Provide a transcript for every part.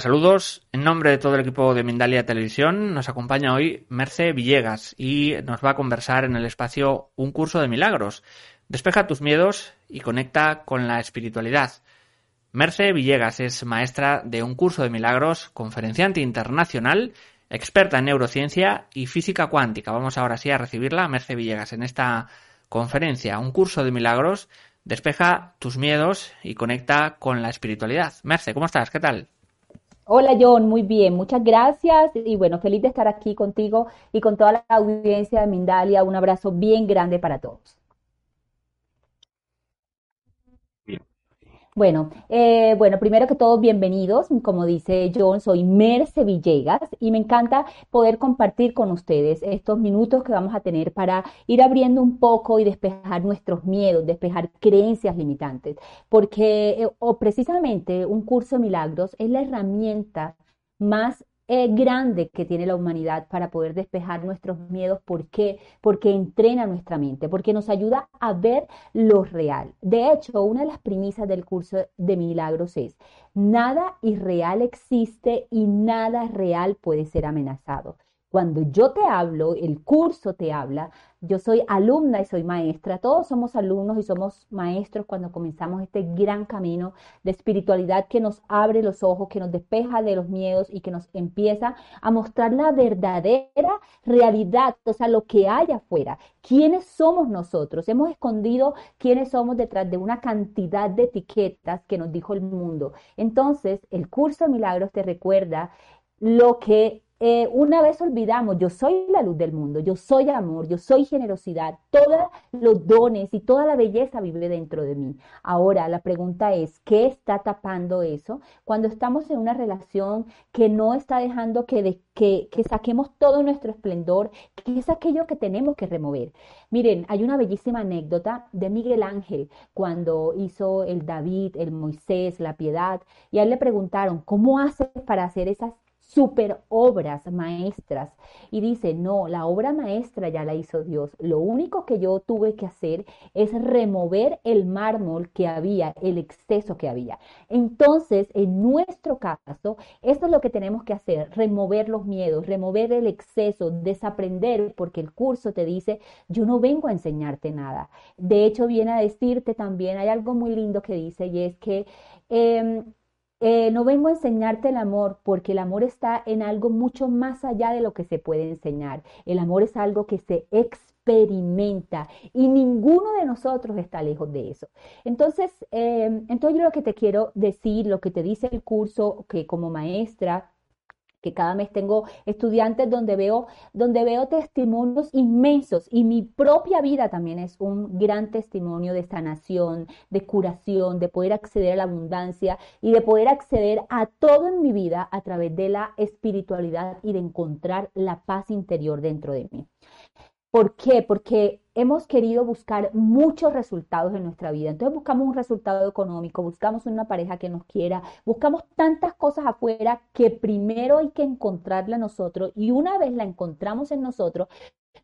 Saludos. En nombre de todo el equipo de Mindalia Televisión nos acompaña hoy Merce Villegas y nos va a conversar en el espacio Un curso de milagros. Despeja tus miedos y conecta con la espiritualidad. Merce Villegas es maestra de un curso de milagros, conferenciante internacional, experta en neurociencia y física cuántica. Vamos ahora sí a recibirla, Merce Villegas, en esta conferencia, un curso de milagros. Despeja tus miedos y conecta con la espiritualidad. Merce, ¿cómo estás? ¿Qué tal? Hola John, muy bien, muchas gracias y bueno, feliz de estar aquí contigo y con toda la audiencia de Mindalia. Un abrazo bien grande para todos. Bueno, eh, bueno, primero que todo, bienvenidos. Como dice John, soy Merce Villegas y me encanta poder compartir con ustedes estos minutos que vamos a tener para ir abriendo un poco y despejar nuestros miedos, despejar creencias limitantes, porque eh, o precisamente un curso de milagros es la herramienta más eh, grande que tiene la humanidad para poder despejar nuestros miedos. ¿Por qué? Porque entrena nuestra mente, porque nos ayuda a ver lo real. De hecho, una de las premisas del curso de milagros es, nada irreal existe y nada real puede ser amenazado. Cuando yo te hablo, el curso te habla, yo soy alumna y soy maestra, todos somos alumnos y somos maestros cuando comenzamos este gran camino de espiritualidad que nos abre los ojos, que nos despeja de los miedos y que nos empieza a mostrar la verdadera realidad, o sea, lo que hay afuera. ¿Quiénes somos nosotros? Hemos escondido quiénes somos detrás de una cantidad de etiquetas que nos dijo el mundo. Entonces, el curso de milagros te recuerda lo que eh, una vez olvidamos, yo soy la luz del mundo, yo soy amor, yo soy generosidad, todos los dones y toda la belleza vive dentro de mí. Ahora, la pregunta es, ¿qué está tapando eso? Cuando estamos en una relación que no está dejando que, que, que saquemos todo nuestro esplendor, ¿qué es aquello que tenemos que remover? Miren, hay una bellísima anécdota de Miguel Ángel cuando hizo el David, el Moisés, la piedad, y a él le preguntaron, ¿cómo haces para hacer esas super obras maestras. Y dice, no, la obra maestra ya la hizo Dios. Lo único que yo tuve que hacer es remover el mármol que había, el exceso que había. Entonces, en nuestro caso, esto es lo que tenemos que hacer, remover los miedos, remover el exceso, desaprender, porque el curso te dice, yo no vengo a enseñarte nada. De hecho, viene a decirte también, hay algo muy lindo que dice, y es que... Em, eh, no vengo a enseñarte el amor porque el amor está en algo mucho más allá de lo que se puede enseñar. El amor es algo que se experimenta y ninguno de nosotros está lejos de eso. Entonces, eh, entonces yo lo que te quiero decir, lo que te dice el curso, que como maestra que cada mes tengo estudiantes donde veo, donde veo testimonios inmensos y mi propia vida también es un gran testimonio de sanación, de curación, de poder acceder a la abundancia y de poder acceder a todo en mi vida a través de la espiritualidad y de encontrar la paz interior dentro de mí. ¿Por qué? Porque hemos querido buscar muchos resultados en nuestra vida. Entonces buscamos un resultado económico, buscamos una pareja que nos quiera, buscamos tantas cosas afuera que primero hay que encontrarla nosotros y una vez la encontramos en nosotros,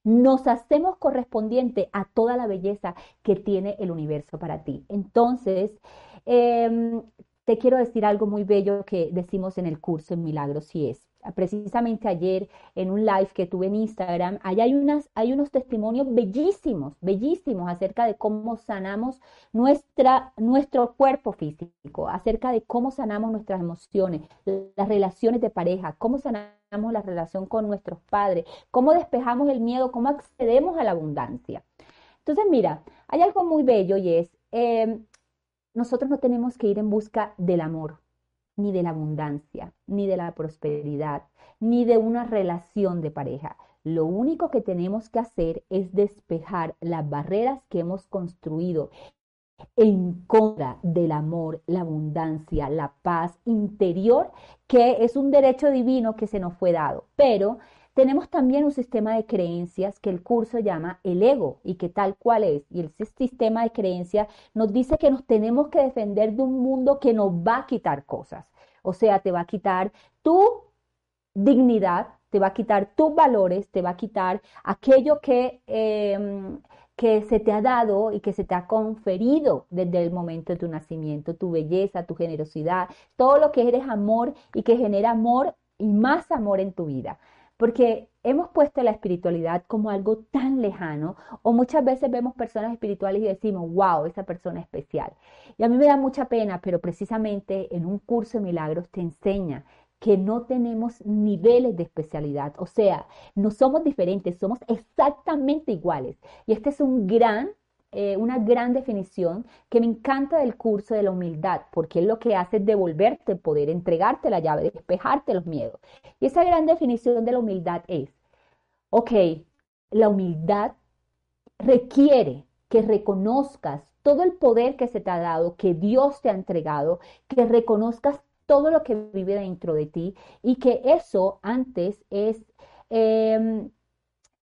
nos hacemos correspondiente a toda la belleza que tiene el universo para ti. Entonces, em, quiero decir algo muy bello que decimos en el curso en Milagros y es, precisamente ayer en un live que tuve en Instagram, allá hay, unas, hay unos testimonios bellísimos, bellísimos acerca de cómo sanamos nuestra, nuestro cuerpo físico, acerca de cómo sanamos nuestras emociones, las relaciones de pareja, cómo sanamos la relación con nuestros padres, cómo despejamos el miedo, cómo accedemos a la abundancia. Entonces, mira, hay algo muy bello y es, eh, nosotros no tenemos que ir en busca del amor, ni de la abundancia, ni de la prosperidad, ni de una relación de pareja. Lo único que tenemos que hacer es despejar las barreras que hemos construido en contra del amor, la abundancia, la paz interior, que es un derecho divino que se nos fue dado. Pero tenemos también un sistema de creencias que el curso llama el ego y que tal cual es. Y el sistema de creencias nos dice que nos tenemos que defender de un mundo que nos va a quitar cosas. O sea, te va a quitar tu dignidad, te va a quitar tus valores, te va a quitar aquello que, em, que se te ha dado y que se te ha conferido desde el momento de tu nacimiento, tu belleza, tu generosidad, todo lo que eres amor y que genera amor y más amor en tu vida. Porque hemos puesto la espiritualidad como algo tan lejano o muchas veces vemos personas espirituales y decimos, wow, esa persona especial. Y a mí me da mucha pena, pero precisamente en un curso de milagros te enseña que no tenemos niveles de especialidad, o sea, no somos diferentes, somos exactamente iguales. Y este es un gran, eh, una gran definición que me encanta del curso de la humildad, porque es lo que hace es devolverte el poder, entregarte la llave, despejarte los miedos. Y esa gran definición de la humildad es, ok, la humildad requiere que reconozcas todo el poder que se te ha dado, que Dios te ha entregado, que reconozcas todo lo que vive dentro de ti y que eso antes es, em,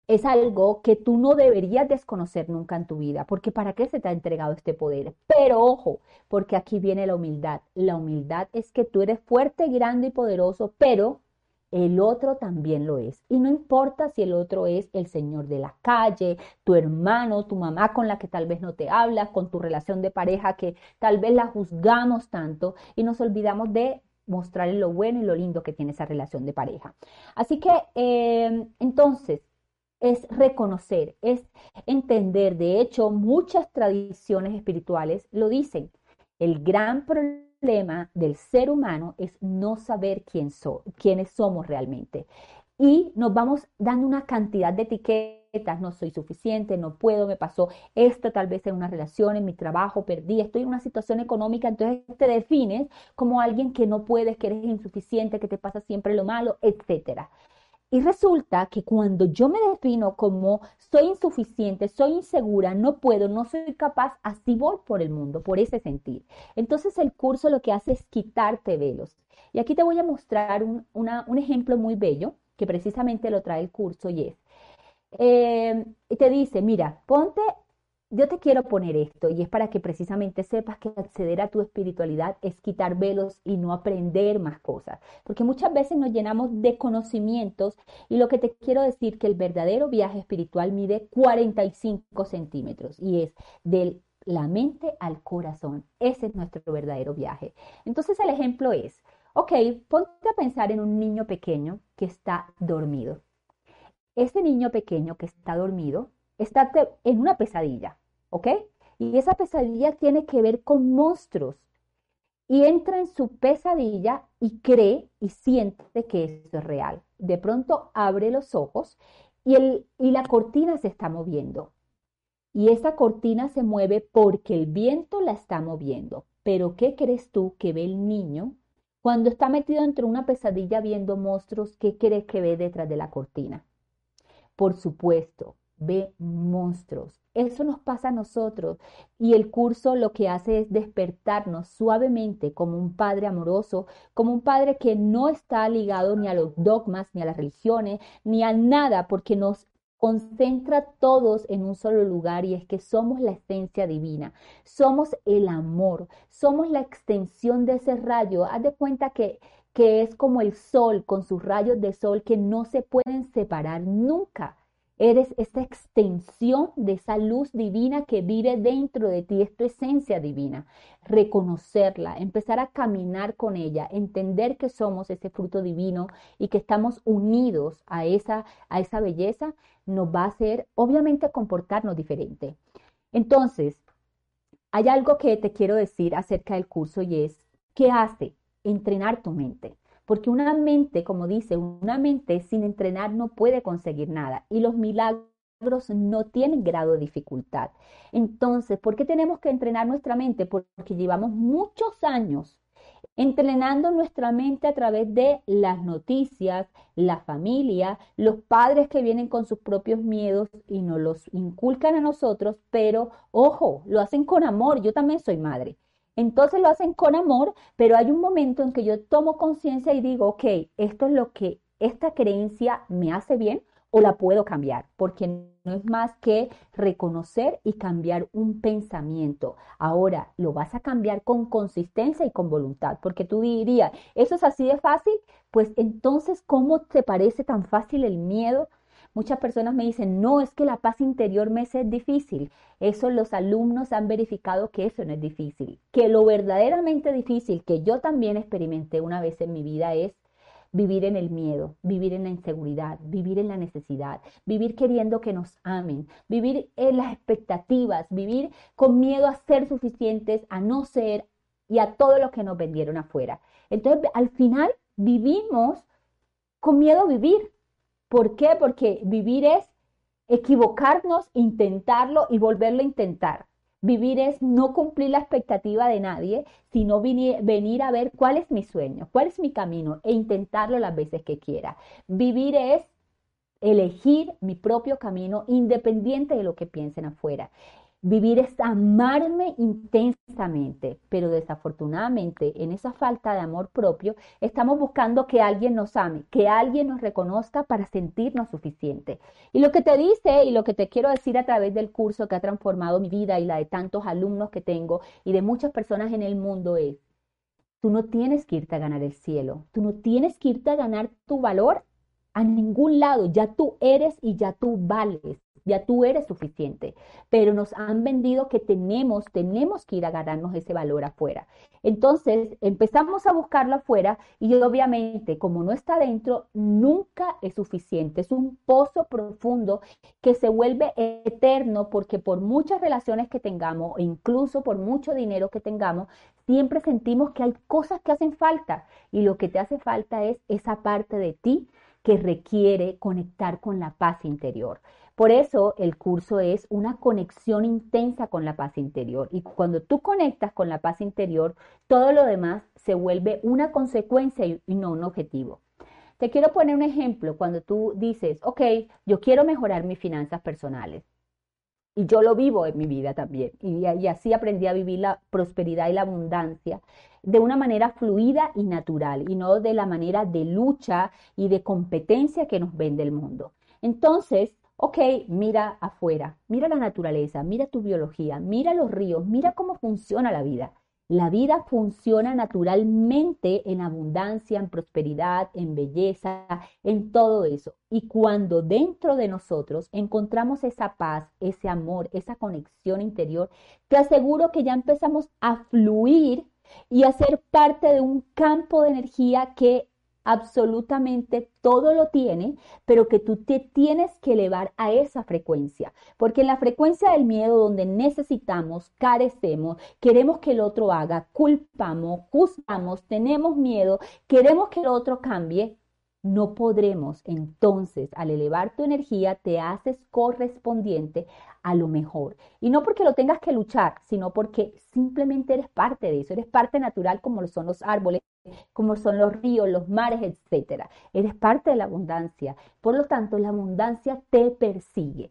es algo que tú no deberías desconocer nunca en tu vida, porque ¿para qué se te ha entregado este poder? Pero ojo, porque aquí viene la humildad. La humildad es que tú eres fuerte, grande y poderoso, pero el otro también lo es. Y no importa si el otro es el señor de la calle, tu hermano, tu mamá con la que tal vez no te hablas, con tu relación de pareja que tal vez la juzgamos tanto y nos olvidamos de mostrarle lo bueno y lo lindo que tiene esa relación de pareja. Así que em, entonces es reconocer, es entender. De hecho, muchas tradiciones espirituales lo dicen. El gran problema del ser humano es no saber quién quiénes somos realmente. Y nos vamos dando una cantidad de etiquetas, no soy suficiente, no puedo, me pasó esto tal vez en una relación, en mi trabajo, perdí, estoy en una situación económica, entonces te defines como alguien que no puedes, que eres insuficiente, que te pasa siempre lo malo, etcétera. Y resulta que cuando yo me defino como soy insuficiente, soy insegura, no puedo, no soy capaz, así voy por el mundo, por ese sentir. Entonces el curso lo que hace es quitarte velos. Y aquí te voy a mostrar un, un ejemplo muy bello que precisamente lo trae el curso y es, eh, te dice, mira, ponte yo te quiero poner esto y es para que precisamente sepas que acceder a tu espiritualidad es quitar velos y no aprender más cosas. Porque muchas veces nos llenamos de conocimientos y lo que te quiero decir que el verdadero viaje espiritual mide 45 centímetros y es de la mente al corazón. Ese es nuestro verdadero viaje. Entonces el ejemplo es, ok, ponte a pensar en un niño pequeño que está dormido. Ese niño pequeño que está dormido está en una pesadilla. ¿Ok? Y esa pesadilla tiene que ver con monstruos. Y entra en su pesadilla y cree y siente que eso es real. De pronto abre los ojos y, el, y la cortina se está moviendo. Y esa cortina se mueve porque el viento la está moviendo. Pero ¿qué crees tú que ve el niño cuando está metido entre una pesadilla viendo monstruos? ¿Qué crees que ve detrás de la cortina? Por supuesto, ve monstruos. Eso nos pasa a nosotros y el curso lo que hace es despertarnos suavemente como un padre amoroso, como un padre que no está ligado ni a los dogmas, ni a las religiones, ni a nada, porque nos concentra todos en un solo lugar y es que somos la esencia divina, somos el amor, somos la extensión de ese rayo. Haz de cuenta que, que es como el sol con sus rayos de sol que no se pueden separar nunca Eres esta extensión de esa luz divina que vive dentro de ti, es tu esencia divina. Reconocerla, empezar a caminar con ella, entender que somos ese fruto divino y que estamos unidos a esa, a esa belleza, nos va a hacer, obviamente, comportarnos diferente. Entonces, hay algo que te quiero decir acerca del curso y es, ¿qué hace? Entrenar tu mente. Porque una mente, como dice, una mente sin entrenar no puede conseguir nada. Y los milagros no tienen grado de dificultad. Entonces, ¿por qué tenemos que entrenar nuestra mente? Porque llevamos muchos años entrenando nuestra mente a través de las noticias, la familia, los padres que vienen con sus propios miedos y nos los inculcan a nosotros, pero ojo, lo hacen con amor. Yo también soy madre. Entonces lo hacen con amor, pero hay un momento en que yo tomo conciencia y digo, ok, esto es lo que esta creencia me hace bien o la puedo cambiar, porque no es más que reconocer y cambiar un pensamiento. Ahora, lo vas a cambiar con consistencia y con voluntad, porque tú dirías, ¿eso es así de fácil? Pues entonces, ¿cómo te parece tan fácil el miedo? Muchas personas me dicen, no, es que la paz interior me es difícil. Eso los alumnos han verificado que eso no es difícil. Que lo verdaderamente difícil que yo también experimenté una vez en mi vida es vivir en el miedo, vivir en la inseguridad, vivir en la necesidad, vivir queriendo que nos amen, vivir en las expectativas, vivir con miedo a ser suficientes, a no ser y a todo lo que nos vendieron afuera. Entonces, al final vivimos con miedo a vivir. ¿Por qué? Porque vivir es equivocarnos, intentarlo y volverlo a intentar. Vivir es no cumplir la expectativa de nadie, sino venir, a ver cuál es mi sueño, cuál es mi camino e intentarlo las veces que quiera. Vivir es elegir mi propio camino independiente de lo que piensen afuera. Vivir es amarme intensamente, pero desafortunadamente en esa falta de amor propio estamos buscando que alguien nos ame, que alguien nos reconozca para sentirnos suficiente. Y lo que te dice y lo que te quiero decir a través del curso que ha transformado mi vida y la de tantos alumnos que tengo y de muchas personas en el mundo es, tú no tienes que irte a ganar el cielo, tú no tienes que irte a ganar tu valor a ningún lado, ya tú eres y ya tú vales ya tú eres suficiente, pero nos han vendido que tenemos, tenemos que ir a ganarnos ese valor afuera. Entonces empezamos a buscarlo afuera y obviamente como no está dentro, nunca es suficiente. Es un pozo profundo que se vuelve eterno porque por muchas relaciones que tengamos, e incluso por mucho dinero que tengamos, siempre sentimos que hay cosas que hacen falta y lo que te hace falta es esa parte de ti que requiere conectar con la paz interior. Por eso el curso es una conexión intensa con la paz interior. Y cuando tú conectas con la paz interior, todo lo demás se vuelve una consecuencia y no un objetivo. Te quiero poner un ejemplo. Cuando tú dices, ok, yo quiero mejorar mis finanzas personales. Y yo lo vivo en mi vida también. Y, y así aprendí a vivir la prosperidad y la abundancia de una manera fluida y natural y no de la manera de lucha y de competencia que nos vende el mundo. Entonces, Ok, mira afuera, mira la naturaleza, mira tu biología, mira los ríos, mira cómo funciona la vida. La vida funciona naturalmente en abundancia, en prosperidad, en belleza, en todo eso. Y cuando dentro de nosotros encontramos esa paz, ese amor, esa conexión interior, te aseguro que ya empezamos a fluir y a ser parte de un campo de energía que absolutamente todo lo tiene, pero que tú te tienes que elevar a esa frecuencia, porque en la frecuencia del miedo donde necesitamos, carecemos, queremos que el otro haga, culpamos, juzgamos, tenemos miedo, queremos que el otro cambie, no podremos. Entonces, al elevar tu energía, te haces correspondiente a lo mejor. Y no porque lo tengas que luchar, sino porque simplemente eres parte de eso, eres parte natural como lo son los árboles, como son los ríos, los mares, etcétera. Eres parte de la abundancia. Por lo tanto, la abundancia te persigue.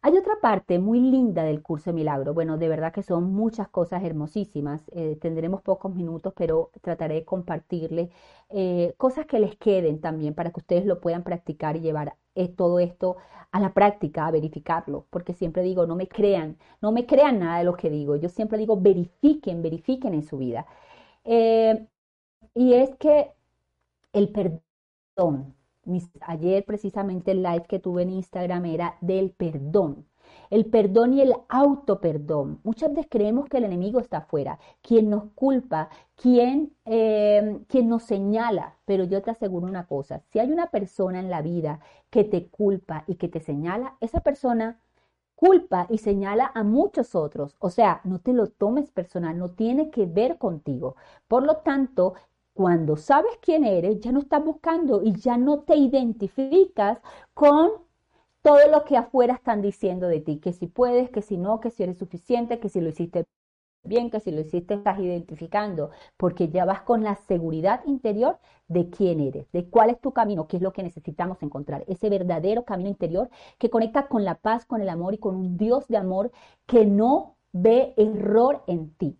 Hay otra parte muy linda del curso de milagro. Bueno, de verdad que son muchas cosas hermosísimas. Eh, tendremos pocos minutos, pero trataré de compartirles eh, cosas que les queden también para que ustedes lo puedan practicar y llevar eh, todo esto a la práctica, a verificarlo. Porque siempre digo, no me crean, no me crean nada de lo que digo. Yo siempre digo, verifiquen, verifiquen en su vida. Y es que el perdón, ayer precisamente el live que tuve en Instagram era del perdón. El perdón y el auto perdón. Muchas veces creemos que el enemigo está afuera, quien nos culpa, quien, eh, quien nos señala. Pero yo te aseguro una cosa, si hay una persona en la vida que te culpa y que te señala, esa persona culpa y señala a muchos otros. O sea, no te lo tomes personal, no tiene que ver contigo. Por lo tanto, cuando sabes quién eres, ya no estás buscando y ya no te identificas con todo lo que afuera están diciendo de ti, que si puedes, que si no, que si eres suficiente, que si lo hiciste bien, que si lo hiciste estás identificando, porque ya vas con la seguridad interior de quién eres, de cuál es tu camino, qué es lo que necesitamos encontrar, ese verdadero camino interior que conecta con la paz, con el amor y con un Dios de amor que no ve error en ti.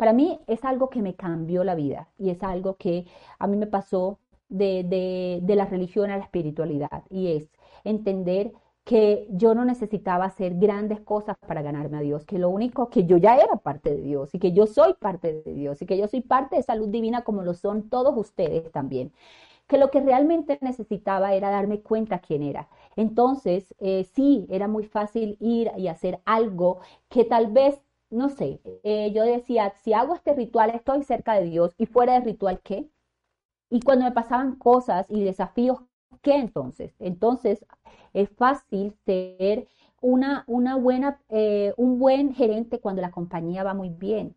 Para mí es algo que me cambió la vida y es algo que a mí me pasó de, la religión a la espiritualidad y es entender que yo no necesitaba hacer grandes cosas para ganarme a Dios, que lo único que yo ya era parte de Dios y que yo soy parte de Dios y que yo soy parte de esa luz divina como lo son todos ustedes también que lo que realmente necesitaba era darme cuenta quién era. Entonces, eh, sí, era muy fácil ir y hacer algo que tal vez, no sé, eh, yo decía, si hago este ritual estoy cerca de Dios y fuera del ritual, ¿qué? Y cuando me pasaban cosas y desafíos, ¿qué entonces? Entonces, es fácil ser una, una buena, eh, un buen gerente cuando la compañía va muy bien.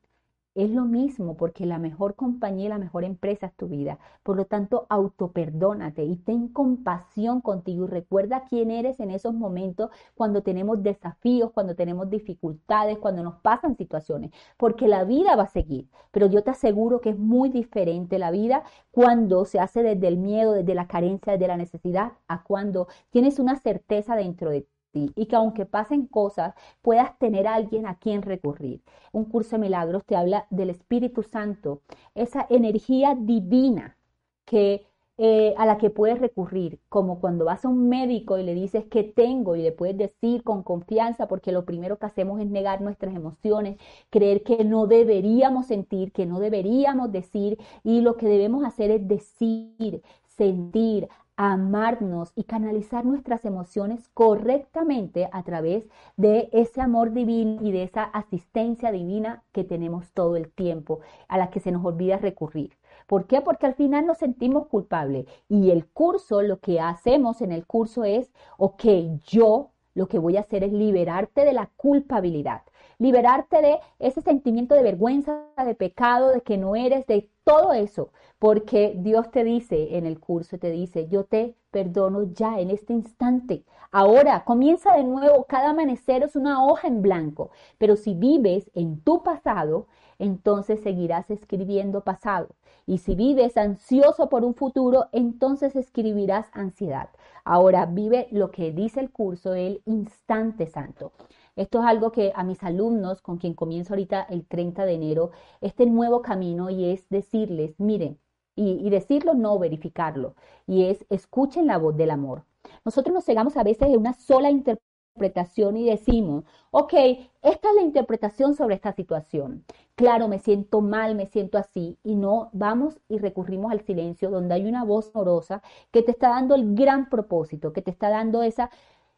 Es lo mismo porque la mejor compañía y la mejor empresa es tu vida. Por lo tanto, autoperdónate y ten compasión contigo y recuerda quién eres en esos momentos cuando tenemos desafíos, cuando tenemos dificultades, cuando nos pasan situaciones, porque la vida va a seguir. Pero yo te aseguro que es muy diferente la vida cuando se hace desde el miedo, desde la carencia, desde la necesidad, a cuando tienes una certeza dentro de ti y que aunque pasen cosas, puedas tener a alguien a quien recurrir. Un curso de milagros te habla del Espíritu Santo, esa energía divina que eh, a la que puedes recurrir, como cuando vas a un médico y le dices que tengo y le puedes decir con confianza, porque lo primero que hacemos es negar nuestras emociones, creer que no deberíamos sentir, que no deberíamos decir y lo que debemos hacer es decir, sentir, amarnos y canalizar nuestras emociones correctamente a través de ese amor divino y de esa asistencia divina que tenemos todo el tiempo, a la que se nos olvida recurrir. ¿Por qué? Porque al final nos sentimos culpables y el curso, lo que hacemos en el curso es, ok, yo lo que voy a hacer es liberarte de la culpabilidad liberarte de ese sentimiento de vergüenza, de pecado, de que no eres, de todo eso, porque Dios te dice en el curso, te dice, yo te perdono ya en este instante. Ahora comienza de nuevo, cada amanecer es una hoja en blanco, pero si vives en tu pasado, entonces seguirás escribiendo pasado. Y si vives ansioso por un futuro, entonces escribirás ansiedad. Ahora vive lo que dice el curso, el instante santo. Esto es algo que a mis alumnos, con quien comienzo ahorita el 30 de enero, este nuevo camino y es decirles, miren, y, decirlo no verificarlo, y es escuchen la voz del amor. Nosotros nos cegamos a veces en una sola interpretación y decimos, ok, esta es la interpretación sobre esta situación. Claro, me siento mal, me siento así, y no vamos y recurrimos al silencio donde hay una voz amorosa que te está dando el gran propósito, que te está dando esa,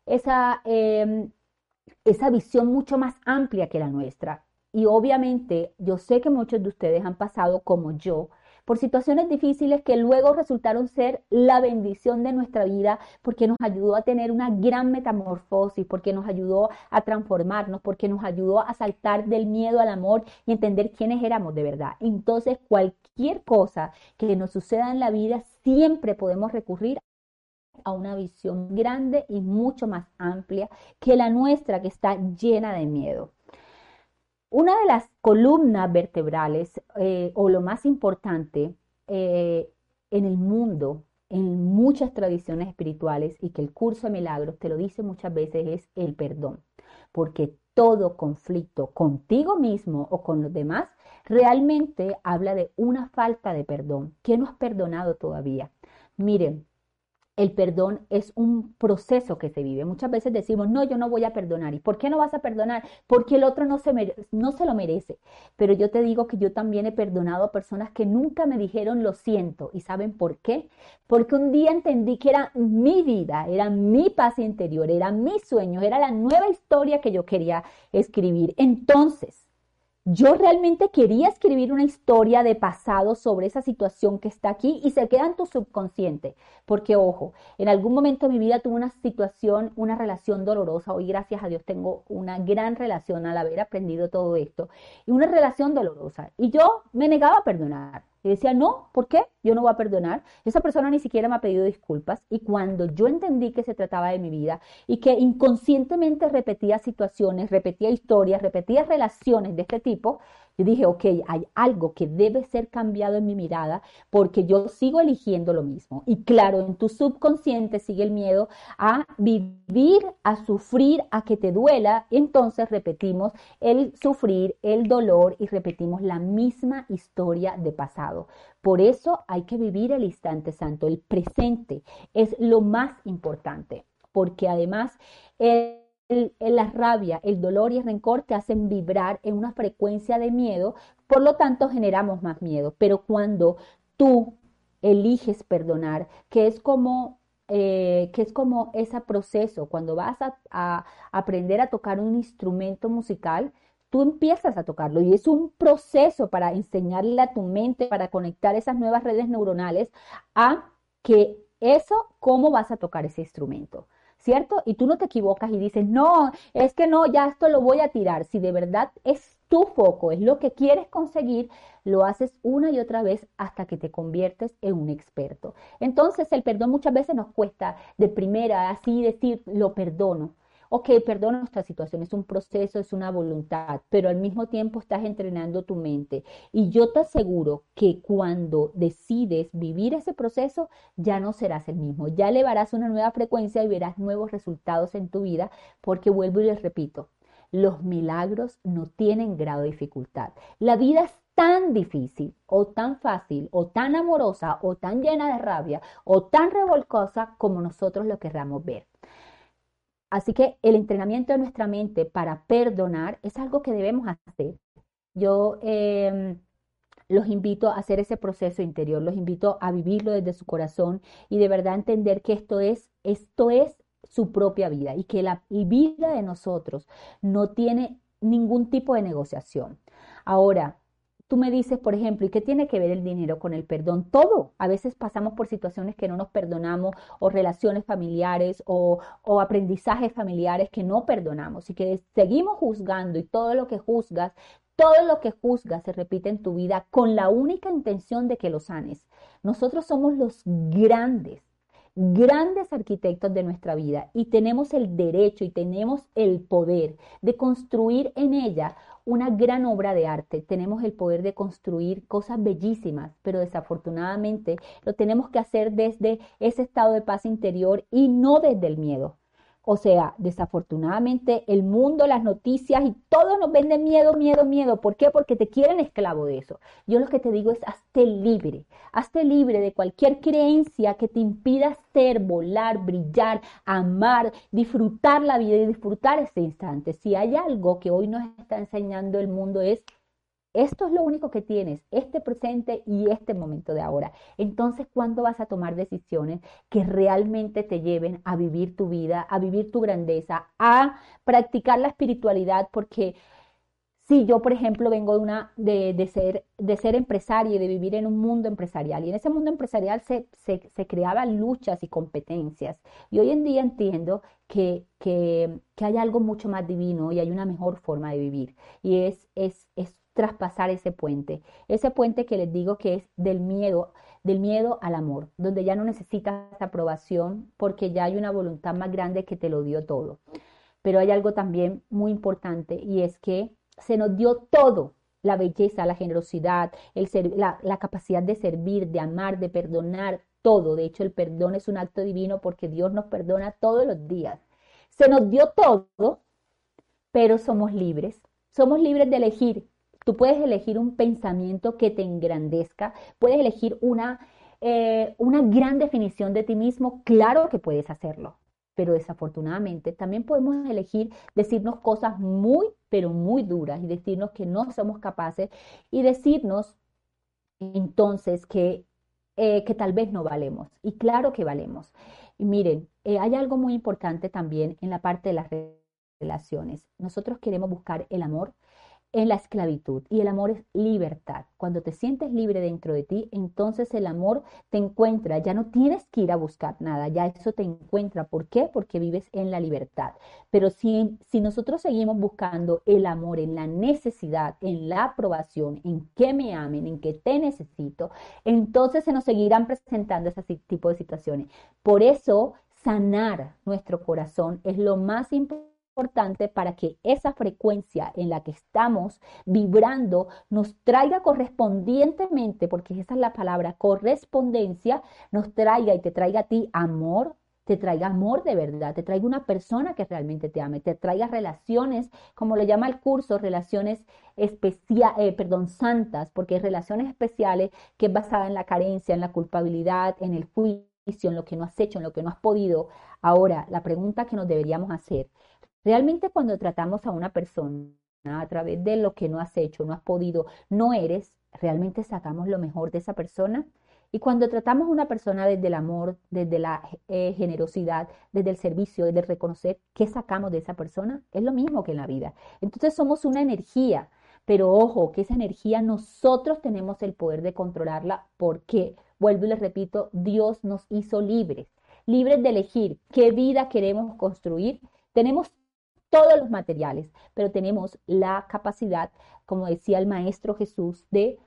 esa em, esa visión mucho más amplia que la nuestra. Y obviamente yo sé que muchos de ustedes han pasado como yo por situaciones difíciles que luego resultaron ser la bendición de nuestra vida porque nos ayudó a tener una gran metamorfosis, porque nos ayudó a transformarnos, porque nos ayudó a saltar del miedo al amor y entender quiénes éramos de verdad. Entonces, cualquier cosa que nos suceda en la vida, siempre podemos recurrir a una visión grande y mucho más amplia que la nuestra que está llena de miedo. Una de las columnas vertebrales eh, o lo más importante eh, en el mundo, en muchas tradiciones espirituales y que el curso de milagros te lo dice muchas veces es el perdón, porque todo conflicto contigo mismo o con los demás realmente habla de una falta de perdón. ¿Quién no has perdonado todavía? Miren, el perdón es un proceso que se vive. Muchas veces decimos, no, yo no voy a perdonar. ¿Y por qué no vas a perdonar? Porque el otro no se, no se lo merece. Pero yo te digo que yo también he perdonado a personas que nunca me dijeron lo siento. ¿Y saben por qué? Porque un día entendí que era mi vida, era mi paz interior, era mi sueño, era la nueva historia que yo quería escribir. Entonces, yo realmente quería escribir una historia de pasado sobre esa situación que está aquí y se queda en tu subconsciente. Porque, ojo, en algún momento de mi vida tuve una situación, una relación dolorosa. Hoy, gracias a Dios, tengo una gran relación al haber aprendido todo esto. Y una relación dolorosa. Y yo me negaba a perdonar. Y decía, no, ¿por qué? Yo no voy a perdonar. Esa persona ni siquiera me ha pedido disculpas. Y cuando yo entendí que se trataba de mi vida y que inconscientemente repetía situaciones, repetía historias, repetía relaciones de este tipo, yo dije, ok, hay algo que debe ser cambiado en mi mirada porque yo sigo eligiendo lo mismo. Y claro, en tu subconsciente sigue el miedo a vivir, a sufrir, a que te duela. Entonces repetimos el sufrir, el dolor y repetimos la misma historia de pasado. Por eso hay que vivir el instante santo, el presente es lo más importante, porque además... El la rabia, el dolor y el rencor te hacen vibrar en una frecuencia de miedo, por lo tanto generamos más miedo. Pero cuando tú eliges perdonar, que es como eh, que es como ese proceso, cuando vas a, aprender a tocar un instrumento musical, tú empiezas a tocarlo y es un proceso para enseñarle a tu mente, para conectar esas nuevas redes neuronales a que eso, cómo vas a tocar ese instrumento. ¿Cierto? Y tú no te equivocas y dices, no, es que no, ya esto lo voy a tirar. Si de verdad es tu foco, es lo que quieres conseguir, lo haces una y otra vez hasta que te conviertes en un experto. Entonces el perdón muchas veces nos cuesta de primera así decir, lo perdono. Ok, perdono esta situación, es un proceso, es una voluntad, pero al mismo tiempo estás entrenando tu mente. Y yo te aseguro que cuando decides vivir ese proceso, ya no serás el mismo, ya elevarás una nueva frecuencia y verás nuevos resultados en tu vida, porque vuelvo y les repito, los milagros no tienen grado de dificultad. La vida es tan difícil o tan fácil o tan amorosa o tan llena de rabia o tan revolcosa como nosotros lo querramos ver. Así que el entrenamiento de nuestra mente para perdonar es algo que debemos hacer. Yo em, los invito a hacer ese proceso interior, los invito a vivirlo desde su corazón y de verdad entender que esto es, esto es su propia vida y que la vida de nosotros no tiene ningún tipo de negociación. Ahora, Tú me dices, por ejemplo, ¿y qué tiene que ver el dinero con el perdón? Todo. A veces pasamos por situaciones que no nos perdonamos o relaciones familiares o, o aprendizajes familiares que no perdonamos y que seguimos juzgando y todo lo que juzgas, todo lo que juzgas se repite en tu vida con la única intención de que lo sanes. Nosotros somos los grandes grandes arquitectos de nuestra vida y tenemos el derecho y tenemos el poder de construir en ella una gran obra de arte. Tenemos el poder de construir cosas bellísimas, pero desafortunadamente lo tenemos que hacer desde ese estado de paz interior y no desde el miedo. O sea, desafortunadamente el mundo, las noticias y todo nos vende miedo, miedo, miedo. ¿Por qué? Porque te quieren esclavo de eso. Yo lo que te digo es hazte libre. Hazte libre de cualquier creencia que te impida ser, volar, brillar, amar, disfrutar la vida y disfrutar ese instante. Si hay algo que hoy nos está enseñando el mundo es esto es lo único que tienes, este presente y este momento de ahora. Entonces, ¿cuándo vas a tomar decisiones que realmente te lleven a vivir tu vida, a vivir tu grandeza, a practicar la espiritualidad? Porque si yo, por ejemplo, vengo de, una, de, ser, de empresaria y de vivir en un mundo empresarial, y en ese mundo empresarial se, creaban luchas y competencias, y hoy en día entiendo que, hay algo mucho más divino y hay una mejor forma de vivir, y es, es traspasar ese puente. Ese puente que les digo que es del miedo, del miedo al amor, donde ya no necesitas aprobación porque ya hay una voluntad más grande que te lo dio todo. Pero hay algo también muy importante y es que se nos dio todo, la belleza, la generosidad, la capacidad de servir, de amar, de perdonar, todo. De hecho, el perdón es un acto divino porque Dios nos perdona todos los días. Se nos dio todo, pero somos libres. Somos libres de elegir Tú puedes elegir un pensamiento que te engrandezca, puedes elegir una, eh, una gran definición de ti mismo, claro que puedes hacerlo, pero desafortunadamente también podemos elegir decirnos cosas muy, pero muy duras y decirnos que no somos capaces y decirnos entonces que, eh, que tal vez no valemos. Y claro que valemos. Y miren, eh, hay algo muy importante también en la parte de las relaciones. Nosotros queremos buscar el amor, en la esclavitud y el amor es libertad. Cuando te sientes libre dentro de ti, entonces el amor te encuentra, ya no tienes que ir a buscar nada, ya eso te encuentra. ¿Por qué? Porque vives en la libertad. Pero si, si nosotros seguimos buscando el amor en la necesidad, en la aprobación, en que me amen, en que te necesito, entonces se nos seguirán presentando ese tipo de situaciones. Por eso, sanar nuestro corazón es lo más importante importante para que esa frecuencia en la que estamos vibrando nos traiga correspondientemente, porque esa es la palabra, correspondencia, nos traiga y te traiga a ti amor, te traiga amor de verdad, te traiga una persona que realmente te ame, te traiga relaciones, como lo llama el curso, relaciones especiales, eh, perdón, santas, porque relaciones especiales que es basada en la carencia, en la culpabilidad, en el juicio, en lo que no has hecho, en lo que no has podido. Ahora, la pregunta que nos deberíamos hacer, Realmente cuando tratamos a una persona a través de lo que no has hecho, no has podido, no eres, realmente sacamos lo mejor de esa persona. Y cuando tratamos a una persona desde el amor, desde la eh, generosidad, desde el servicio, desde reconocer qué sacamos de esa persona, es lo mismo que en la vida. Entonces somos una energía, pero ojo, que esa energía nosotros tenemos el poder de controlarla porque, vuelvo y les repito, Dios nos hizo libres, libres de elegir qué vida queremos construir. Tenemos todos los materiales, pero tenemos la capacidad, como decía el Maestro Jesús, de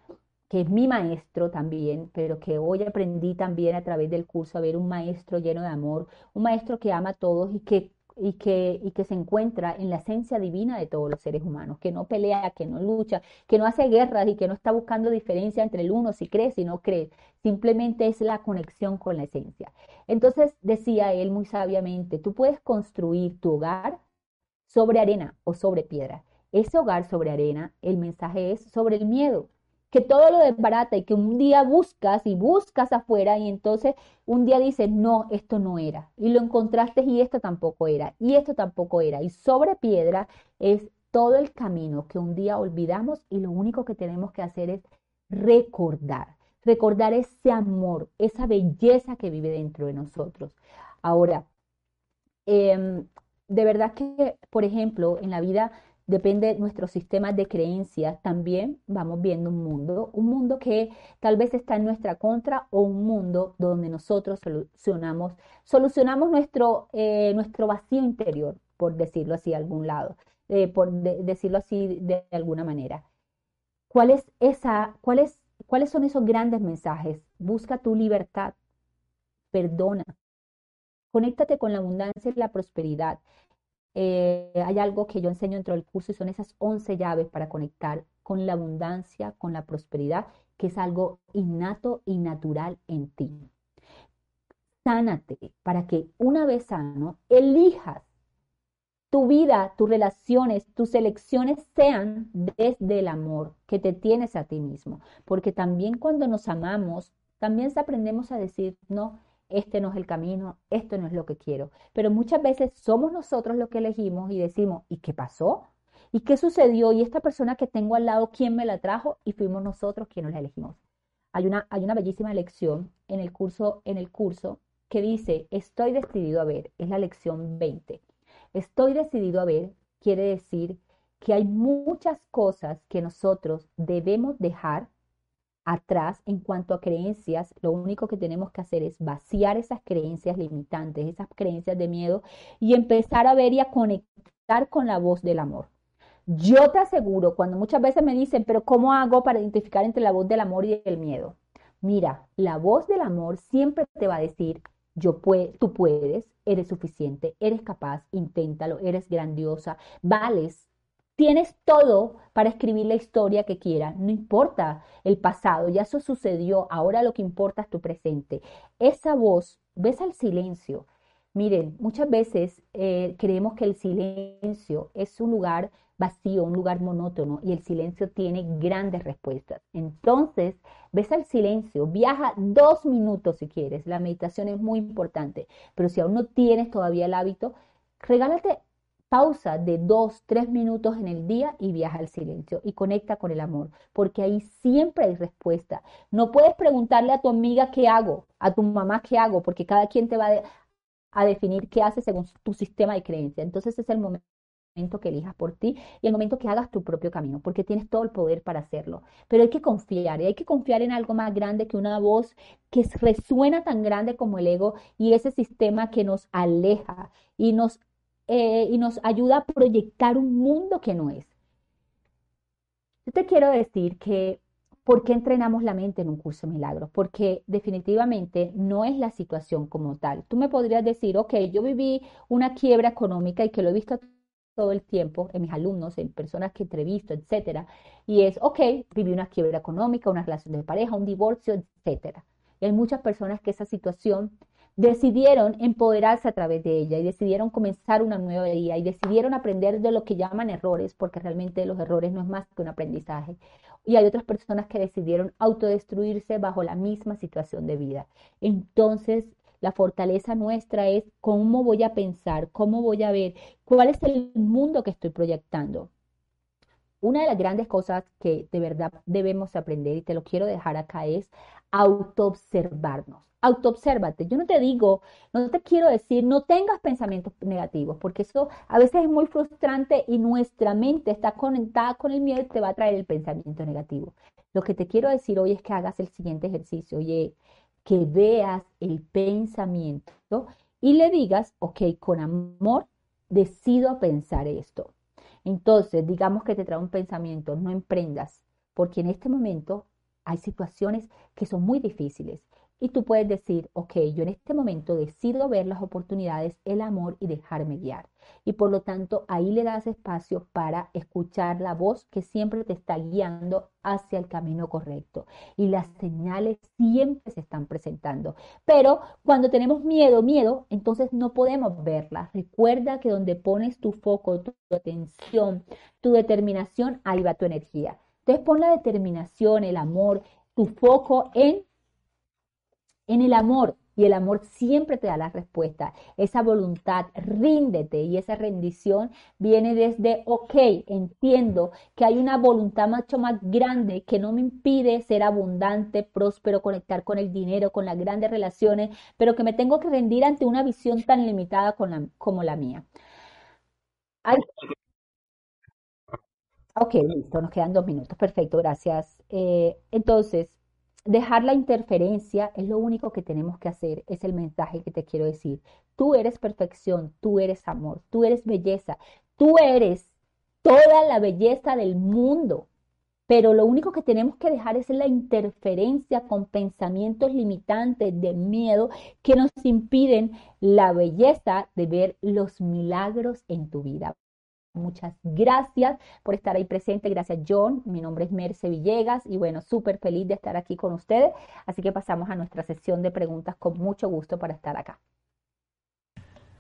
que es mi maestro también, pero que hoy aprendí también a través del curso a ver un maestro lleno de amor, un maestro que ama a todos y que, y que, y que se encuentra en la esencia divina de todos los seres humanos, que no pelea, que no lucha, que no hace guerras y que no está buscando diferencia entre el uno si cree, si no cree, simplemente es la conexión con la esencia. Entonces decía él muy sabiamente, tú puedes construir tu hogar sobre arena o sobre piedra. Ese hogar sobre arena, el mensaje es sobre el miedo que todo lo desbarata y que un día buscas y buscas afuera y entonces un día dices, no, esto no era. Y lo encontraste y esto tampoco era. Y esto tampoco era. Y sobre piedra es todo el camino que un día olvidamos y lo único que tenemos que hacer es recordar. Recordar ese amor, esa belleza que vive dentro de nosotros. Ahora, em, de verdad que, por ejemplo, en la vida depende de nuestros sistemas de creencias, también vamos viendo un mundo, un mundo que tal vez está en nuestra contra o un mundo donde nosotros solucionamos, solucionamos nuestro, eh, nuestro vacío interior, por decirlo así, de algún lado, eh, por decirlo así de, alguna manera. ¿Cuál es esa, cuál es, ¿Cuáles son esos grandes mensajes? Busca tu libertad, perdona, conéctate con la abundancia y la prosperidad. Eh, hay algo que yo enseño dentro del curso y son esas 11 llaves para conectar con la abundancia, con la prosperidad, que es algo innato y natural en ti. Sánate para que una vez sano, elijas tu vida, tus relaciones, tus elecciones sean desde el amor que te tienes a ti mismo. Porque también cuando nos amamos, también aprendemos a decir, no, este no es el camino, esto no es lo que quiero. Pero muchas veces somos nosotros los que elegimos y decimos, ¿y qué pasó? ¿Y qué sucedió? ¿Y esta persona que tengo al lado, quién me la trajo? Y fuimos nosotros quienes la elegimos. Hay una, hay una bellísima lección en el, curso, en el curso que dice, estoy decidido a ver, es la lección 20. Estoy decidido a ver quiere decir que hay muchas cosas que nosotros debemos dejar atrás en cuanto a creencias, lo único que tenemos que hacer es vaciar esas creencias limitantes, esas creencias de miedo y empezar a ver y a conectar con la voz del amor. Yo te aseguro, cuando muchas veces me dicen, pero ¿cómo hago para identificar entre la voz del amor y el miedo? Mira, la voz del amor siempre te va a decir, yo puedo, tú puedes, eres suficiente, eres capaz, inténtalo, eres grandiosa, vales, Tienes todo para escribir la historia que quieras, no importa el pasado, ya eso sucedió, ahora lo que importa es tu presente. Esa voz, ves al silencio. Miren, muchas veces eh, creemos que el silencio es un lugar vacío, un lugar monótono y el silencio tiene grandes respuestas. Entonces, ves al silencio, viaja dos minutos si quieres, la meditación es muy importante, pero si aún no tienes todavía el hábito, regálate pausa de dos, tres minutos en el día y viaja al silencio y conecta con el amor, porque ahí siempre hay respuesta. No puedes preguntarle a tu amiga qué hago, a tu mamá qué hago, porque cada quien te va a definir qué hace según tu sistema de creencia. Entonces es el momento que elijas por ti y el momento que hagas tu propio camino, porque tienes todo el poder para hacerlo. Pero hay que confiar y hay que confiar en algo más grande que una voz que resuena tan grande como el ego y ese sistema que nos aleja y nos eh, y nos ayuda a proyectar un mundo que no es. Yo te quiero decir que, ¿por qué entrenamos la mente en un curso de milagros? Porque definitivamente no es la situación como tal. Tú me podrías decir, ok, yo viví una quiebra económica y que lo he visto todo el tiempo en mis alumnos, en personas que entrevisto, etcétera. Y es, ok, viví una quiebra económica, una relación de pareja, un divorcio, etcétera. Y hay muchas personas que esa situación decidieron empoderarse a través de ella y decidieron comenzar una nueva vida y decidieron aprender de lo que llaman errores, porque realmente los errores no es más que un aprendizaje. Y hay otras personas que decidieron autodestruirse bajo la misma situación de vida. Entonces, la fortaleza nuestra es cómo voy a pensar, cómo voy a ver, cuál es el mundo que estoy proyectando. Una de las grandes cosas que de verdad debemos aprender, y te lo quiero dejar acá, es autoobservarnos. Autoobsérvate. Yo no te digo, no te quiero decir, no tengas pensamientos negativos, porque eso a veces es muy frustrante y nuestra mente está conectada con el miedo y te va a traer el pensamiento negativo. Lo que te quiero decir hoy es que hagas el siguiente ejercicio, oye, que veas el pensamiento y le digas, ok, con amor decido pensar esto. Entonces, digamos que te trae un pensamiento, no emprendas, porque en este momento hay situaciones que son muy difíciles y tú puedes decir, ok, yo en este momento decido ver las oportunidades, el amor y dejarme guiar. Y por lo tanto, ahí le das espacio para escuchar la voz que siempre te está guiando hacia el camino correcto. Y las señales siempre se están presentando. Pero cuando tenemos miedo, miedo, entonces no podemos verlas. Recuerda que donde pones tu foco, tu atención, tu determinación, ahí va tu energía. Entonces pon la determinación, el amor, tu foco en en el amor. Y el amor siempre te da la respuesta. Esa voluntad, ríndete. Y esa rendición viene desde, ok, entiendo que hay una voluntad mucho más grande que no me impide ser abundante, próspero, conectar con el dinero, con las grandes relaciones, pero que me tengo que rendir ante una visión tan limitada como la mía. Ok, listo, nos quedan dos minutos. Perfecto, gracias. Eh, entonces, Dejar la interferencia es lo único que tenemos que hacer, es el mensaje que te quiero decir. Tú eres perfección, tú eres amor, tú eres belleza, tú eres toda la belleza del mundo. Pero lo único que tenemos que dejar es la interferencia con pensamientos limitantes de miedo que nos impiden la belleza de ver los milagros en tu vida. Muchas gracias por estar ahí presente. Gracias, John. Mi nombre es Merce Villegas y bueno, súper feliz de estar aquí con ustedes. Así que pasamos a nuestra sesión de preguntas con mucho gusto para estar acá.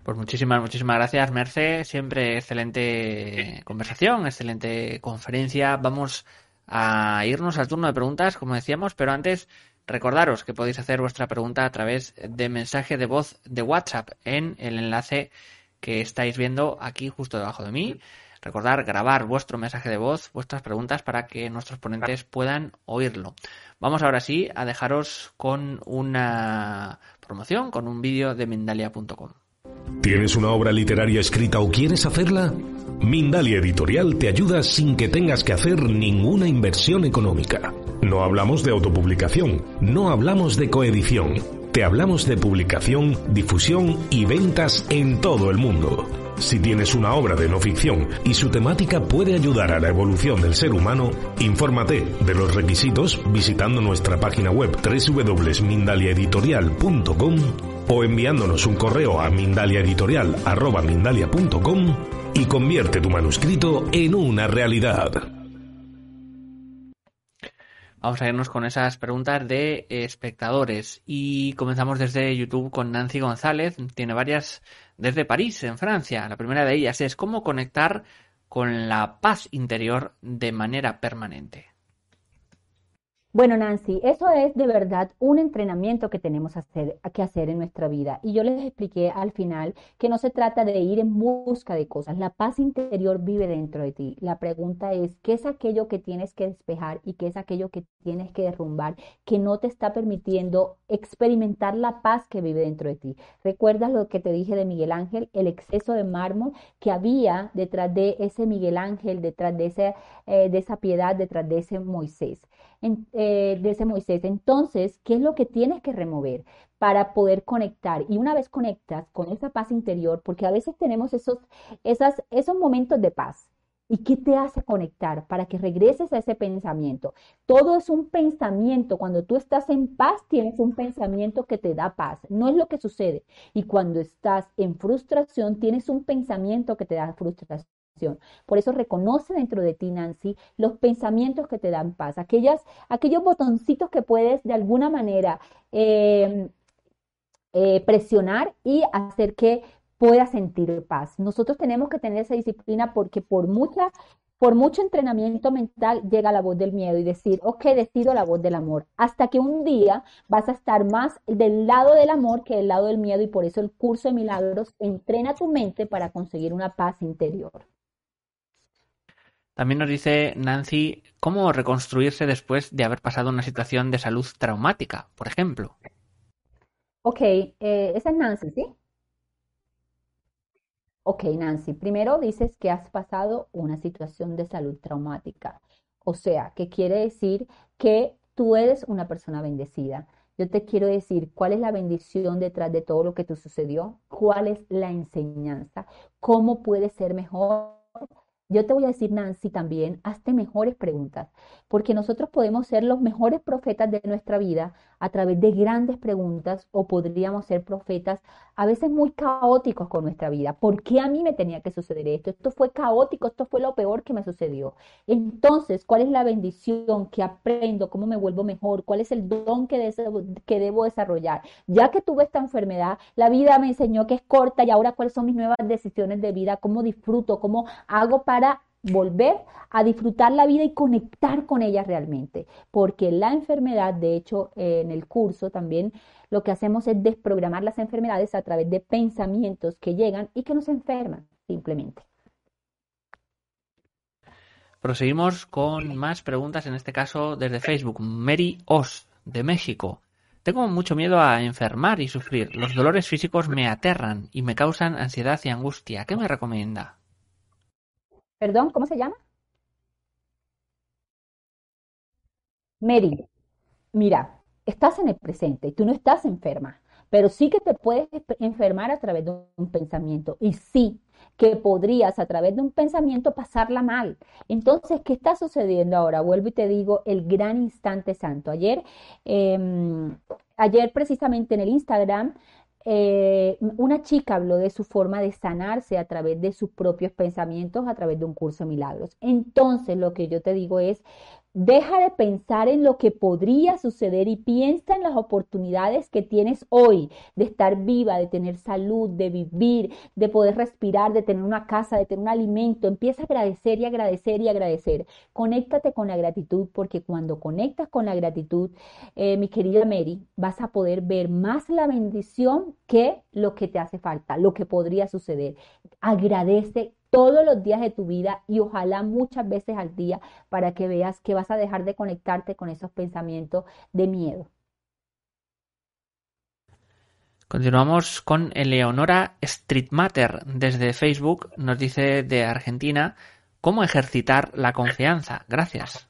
Pues muchísimas, muchísimas gracias, Merce. Siempre excelente conversación, excelente conferencia. Vamos a irnos al turno de preguntas, como decíamos, pero antes recordaros que podéis hacer vuestra pregunta a través de mensaje de voz de WhatsApp en el enlace que estáis viendo aquí justo debajo de mí. Recordar grabar vuestro mensaje de voz, vuestras preguntas para que nuestros ponentes puedan oírlo. Vamos ahora sí a dejaros con una promoción, con un vídeo de Mindalia.com. ¿Tienes una obra literaria escrita o quieres hacerla? Mindalia Editorial te ayuda sin que tengas que hacer ninguna inversión económica. No hablamos de autopublicación, no hablamos de coedición te hablamos de publicación, difusión y ventas en todo el mundo. Si tienes una obra de no ficción y su temática puede ayudar a la evolución del ser humano, infórmate de los requisitos visitando nuestra página web www.mindaliaeditorial.com o enviándonos un correo a mindaliaeditorial.com y convierte tu manuscrito en una realidad. Vamos a irnos con esas preguntas de espectadores y comenzamos desde YouTube con Nancy González. Tiene varias desde París, en Francia. La primera de ellas es cómo conectar con la paz interior de manera permanente. Bueno, Nancy, eso es de verdad un entrenamiento que tenemos que hacer en nuestra vida. Y yo les expliqué al final que no se trata de ir en busca de cosas. La paz interior vive dentro de ti. La pregunta es, ¿qué es aquello que tienes que despejar y qué es aquello que tienes que derrumbar que no te está permitiendo experimentar la paz que vive dentro de ti? ¿Recuerdas lo que te dije de Miguel Ángel? El exceso de mármol que había detrás de ese Miguel Ángel, detrás de, eh, de esa piedad, detrás de ese Moisés. Eh, de ese Moisés. Entonces, ¿qué es lo que tienes que remover para poder conectar? Y una vez conectas con esa paz interior, porque a veces tenemos esos, esas, esos momentos de paz. ¿Y qué te hace conectar para que regreses a ese pensamiento? Todo es un pensamiento. Cuando tú estás en paz, tienes un pensamiento que te da paz. No es lo que sucede. Y cuando estás en frustración, tienes un pensamiento que te da frustración. Por eso reconoce dentro de ti, Nancy, los pensamientos que te dan paz, aquellas, aquellos botoncitos que puedes de alguna manera em, eh, presionar y hacer que puedas sentir paz. Nosotros tenemos que tener esa disciplina porque por mucha por mucho entrenamiento mental llega la voz del miedo y decir, ok, decido la voz del amor, hasta que un día vas a estar más del lado del amor que del lado del miedo y por eso el curso de milagros entrena tu mente para conseguir una paz interior. También nos dice Nancy cómo reconstruirse después de haber pasado una situación de salud traumática, por ejemplo. Ok, eh, esa es Nancy, ¿sí? Ok, Nancy, primero dices que has pasado una situación de salud traumática. O sea, que quiere decir que tú eres una persona bendecida. Yo te quiero decir cuál es la bendición detrás de todo lo que te sucedió, cuál es la enseñanza, cómo puede ser mejor yo te voy a decir, Nancy, también, hazte mejores preguntas, porque nosotros podemos ser los mejores profetas de nuestra vida a través de grandes preguntas o podríamos ser profetas a veces muy caóticos con nuestra vida. ¿Por qué a mí me tenía que suceder esto? Esto fue caótico, esto fue lo peor que me sucedió. Entonces, ¿cuál es la bendición que aprendo? ¿Cómo me vuelvo mejor? ¿Cuál es el don que, que debo desarrollar? Ya que tuve esta enfermedad, la vida me enseñó que es corta y ahora cuáles son mis nuevas decisiones de vida, cómo disfruto, cómo hago para para volver a disfrutar la vida y conectar con ella realmente. Porque la enfermedad, de hecho, en el curso también lo que hacemos es desprogramar las enfermedades a través de pensamientos que llegan y que nos enferman, simplemente. Proseguimos con más preguntas, en este caso desde Facebook. Mary Os, de México. Tengo mucho miedo a enfermar y sufrir. Los dolores físicos me aterran y me causan ansiedad y angustia. ¿Qué me recomienda? Perdón, ¿cómo se llama? Mary, mira, estás en el presente y tú no estás enferma, pero sí que te puedes enfermar a través de un pensamiento y sí que podrías a través de un pensamiento pasarla mal. Entonces, ¿qué está sucediendo ahora? Vuelvo y te digo el gran instante santo. Ayer, em, ayer precisamente en el Instagram eh, una chica habló de su forma de sanarse a través de sus propios pensamientos, a través de un curso de milagros. Entonces, lo que yo te digo es, Deja de pensar en lo que podría suceder y piensa en las oportunidades que tienes hoy de estar viva, de tener salud, de vivir, de poder respirar, de tener una casa, de tener un alimento. Empieza a agradecer y agradecer y agradecer. Conéctate con la gratitud porque cuando conectas con la gratitud, eh, mi querida Mary, vas a poder ver más la bendición que lo que te hace falta, lo que podría suceder. Agradece todos los días de tu vida y ojalá muchas veces al día para que veas que vas a dejar de conectarte con esos pensamientos de miedo. Continuamos con Eleonora Streetmatter desde Facebook. Nos dice de Argentina cómo ejercitar la confianza. Gracias.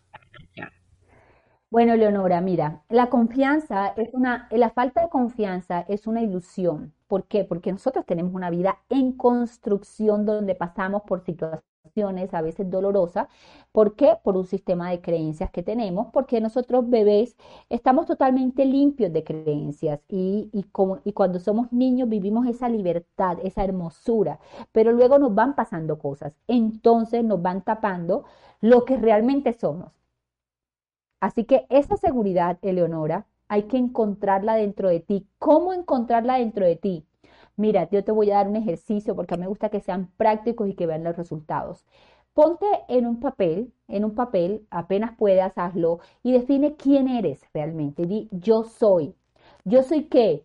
Bueno, Leonora, mira, la confianza es una, la falta de confianza es una ilusión. ¿Por qué? Porque nosotros tenemos una vida en construcción donde pasamos por situaciones a veces dolorosas. ¿Por qué? Por un sistema de creencias que tenemos, porque nosotros bebés estamos totalmente limpios de creencias y, y, como, y cuando somos niños vivimos esa libertad, esa hermosura, pero luego nos van pasando cosas, entonces nos van tapando lo que realmente somos. Así que esa seguridad, Eleonora, hay que encontrarla dentro de ti. ¿Cómo encontrarla dentro de ti? Mira, yo te voy a dar un ejercicio porque a mí me gusta que sean prácticos y que vean los resultados. Ponte en un papel, en un papel, apenas puedas, hazlo y define quién eres realmente. Di, yo soy. ¿Yo soy qué?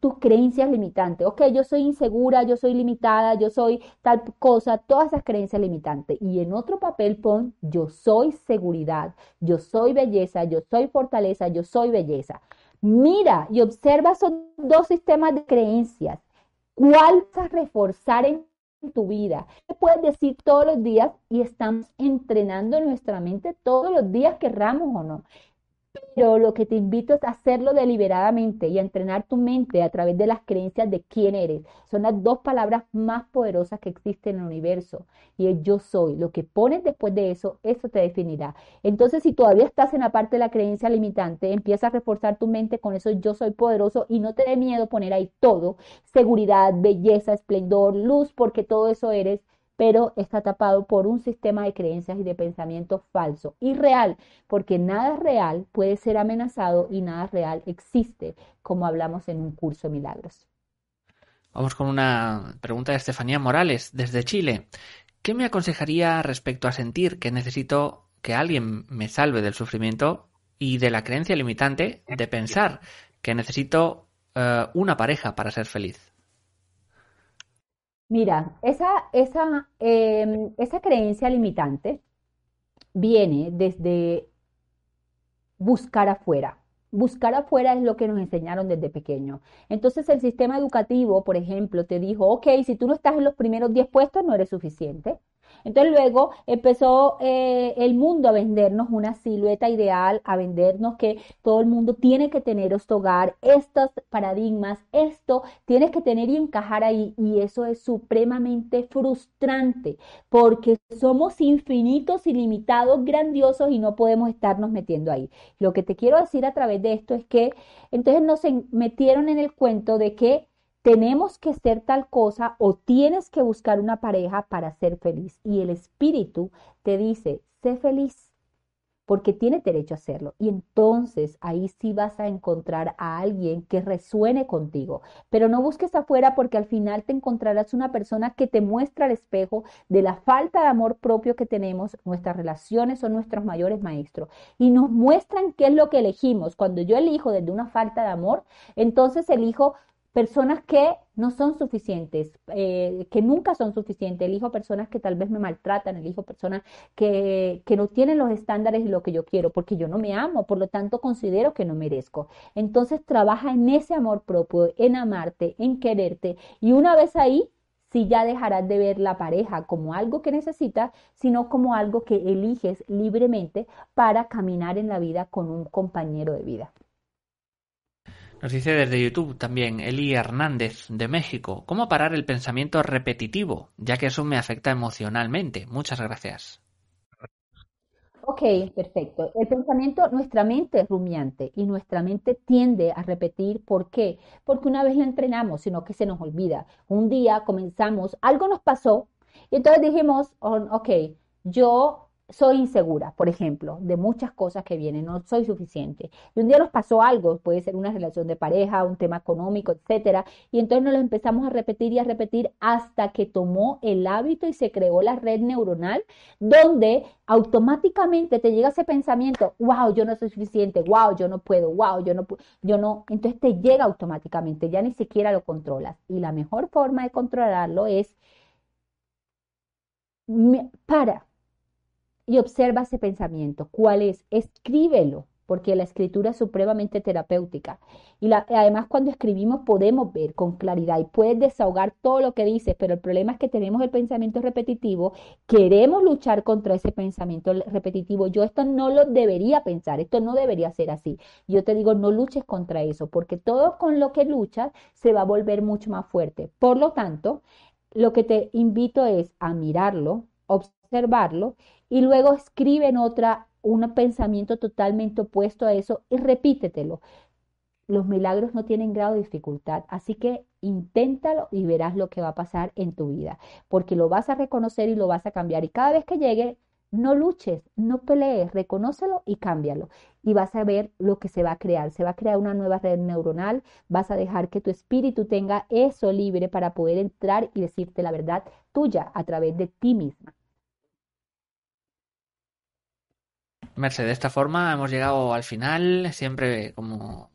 Tus creencias limitantes. Ok, yo soy insegura, yo soy limitada, yo soy tal cosa, todas esas creencias limitantes. Y en otro papel pon yo soy seguridad, yo soy belleza, yo soy fortaleza, yo soy belleza. Mira y observa esos dos sistemas de creencias. ¿Cuál vas a reforzar en tu vida? ¿Qué puedes decir todos los días? Y estamos entrenando nuestra mente todos los días, querramos o no. Pero lo que te invito es a hacerlo deliberadamente y a entrenar tu mente a través de las creencias de quién eres. Son las dos palabras más poderosas que existen en el universo. Y es yo soy. Lo que pones después de eso, eso te definirá. Entonces, si todavía estás en la parte de la creencia limitante, empieza a reforzar tu mente con eso yo soy poderoso y no te dé miedo poner ahí todo. Seguridad, belleza, esplendor, luz, porque todo eso eres pero está tapado por un sistema de creencias y de pensamiento falso, irreal, porque nada real puede ser amenazado y nada real existe, como hablamos en un curso de milagros. Vamos con una pregunta de Estefanía Morales, desde Chile. ¿Qué me aconsejaría respecto a sentir que necesito que alguien me salve del sufrimiento y de la creencia limitante de pensar que necesito eh, una pareja para ser feliz? Mira, esa, esa, em, esa creencia limitante viene desde buscar afuera. Buscar afuera es lo que nos enseñaron desde pequeño. Entonces el sistema educativo, por ejemplo, te dijo, ok, si tú no estás en los primeros 10 puestos, no eres suficiente. Entonces luego empezó eh, el mundo a vendernos una silueta ideal, a vendernos que todo el mundo tiene que tener este hogar, estos paradigmas, esto tienes que tener y encajar ahí. Y eso es supremamente frustrante porque somos infinitos, ilimitados, grandiosos y no podemos estarnos metiendo ahí. Lo que te quiero decir a través de esto es que entonces nos metieron en el cuento de que tenemos que ser tal cosa o tienes que buscar una pareja para ser feliz. Y el espíritu te dice, sé feliz, porque tiene derecho a hacerlo. Y entonces ahí sí vas a encontrar a alguien que resuene contigo. Pero no busques afuera porque al final te encontrarás una persona que te muestra el espejo de la falta de amor propio que tenemos. Nuestras relaciones son nuestros mayores maestros. Y nos muestran qué es lo que elegimos. Cuando yo elijo desde una falta de amor, entonces elijo personas que no son suficientes, eh, que nunca son suficientes. Elijo personas que tal vez me maltratan, elijo personas que, que no tienen los estándares y lo que yo quiero, porque yo no me amo, por lo tanto considero que no merezco. Entonces trabaja en ese amor propio, en amarte, en quererte. Y una vez ahí, si ya dejarás de ver la pareja como algo que necesitas, sino como algo que eliges libremente para caminar en la vida con un compañero de vida. Nos dice desde YouTube también Eli Hernández de México, ¿cómo parar el pensamiento repetitivo? Ya que eso me afecta emocionalmente. Muchas gracias. Ok, perfecto. El pensamiento, nuestra mente es rumiante y nuestra mente tiende a repetir. ¿Por qué? Porque una vez la entrenamos, sino que se nos olvida. Un día comenzamos, algo nos pasó y entonces dijimos, oh, ok, yo soy insegura, por ejemplo, de muchas cosas que vienen, no soy suficiente. Y un día nos pasó algo, puede ser una relación de pareja, un tema económico, etcétera, y entonces nos lo empezamos a repetir y a repetir hasta que tomó el hábito y se creó la red neuronal donde automáticamente te llega ese pensamiento, wow, yo no soy suficiente, wow, yo no puedo, wow, yo no yo no, entonces te llega automáticamente, ya ni siquiera lo controlas. Y la mejor forma de controlarlo es para y observa ese pensamiento. ¿Cuál es? Escríbelo, porque la escritura es supremamente terapéutica. Y además cuando escribimos podemos ver con claridad y puedes desahogar todo lo que dices, pero el problema es que tenemos el pensamiento repetitivo, queremos luchar contra ese pensamiento repetitivo. Yo esto no lo debería pensar, esto no debería ser así. Yo te digo, no luches contra eso, porque todo con lo que luchas se va a volver mucho más fuerte. Por lo tanto, lo que te invito es a mirarlo, observarlo y luego escribe en otra un pensamiento totalmente opuesto a eso y repítetelo. Los milagros no tienen grado de dificultad, así que inténtalo y verás lo que va a pasar en tu vida, porque lo vas a reconocer y lo vas a cambiar. Y cada vez que llegue, no luches, no pelees, reconócelo y cámbialo. Y vas a ver lo que se va a crear. Se va a crear una nueva red neuronal, vas a dejar que tu espíritu tenga eso libre para poder entrar y decirte la verdad tuya a través de ti misma. Merce, de esta forma hemos llegado al final, siempre como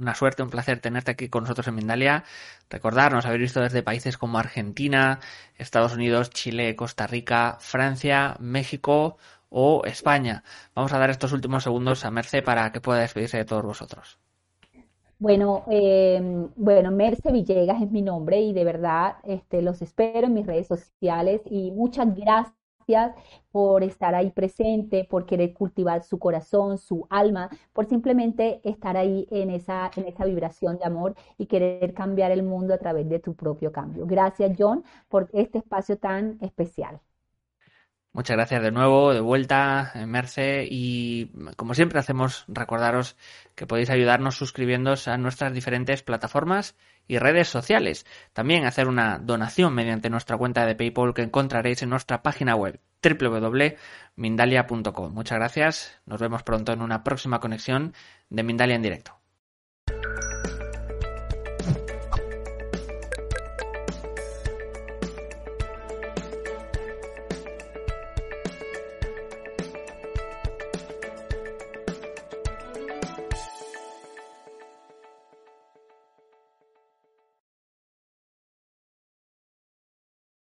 una suerte, un placer tenerte aquí con nosotros en Mindalia. Recordarnos haber visto desde países como Argentina, Estados Unidos, Chile, Costa Rica, Francia, México o España. Vamos a dar estos últimos segundos a Merce para que pueda despedirse de todos vosotros. Bueno, eh, bueno, Merce Villegas es mi nombre y de verdad este, los espero en mis redes sociales y muchas gracias por estar ahí presente, por querer cultivar su corazón, su alma, por simplemente estar ahí en esa, en esa vibración de amor y querer cambiar el mundo a través de tu propio cambio. Gracias, John, por este espacio tan especial. Muchas gracias de nuevo, de vuelta, eh, Merce. Y como siempre hacemos, recordaros que podéis ayudarnos suscribiéndoos a nuestras diferentes plataformas y redes sociales. También hacer una donación mediante nuestra cuenta de PayPal que encontraréis en nuestra página web www.mindalia.com. Muchas gracias. Nos vemos pronto en una próxima conexión de Mindalia en directo.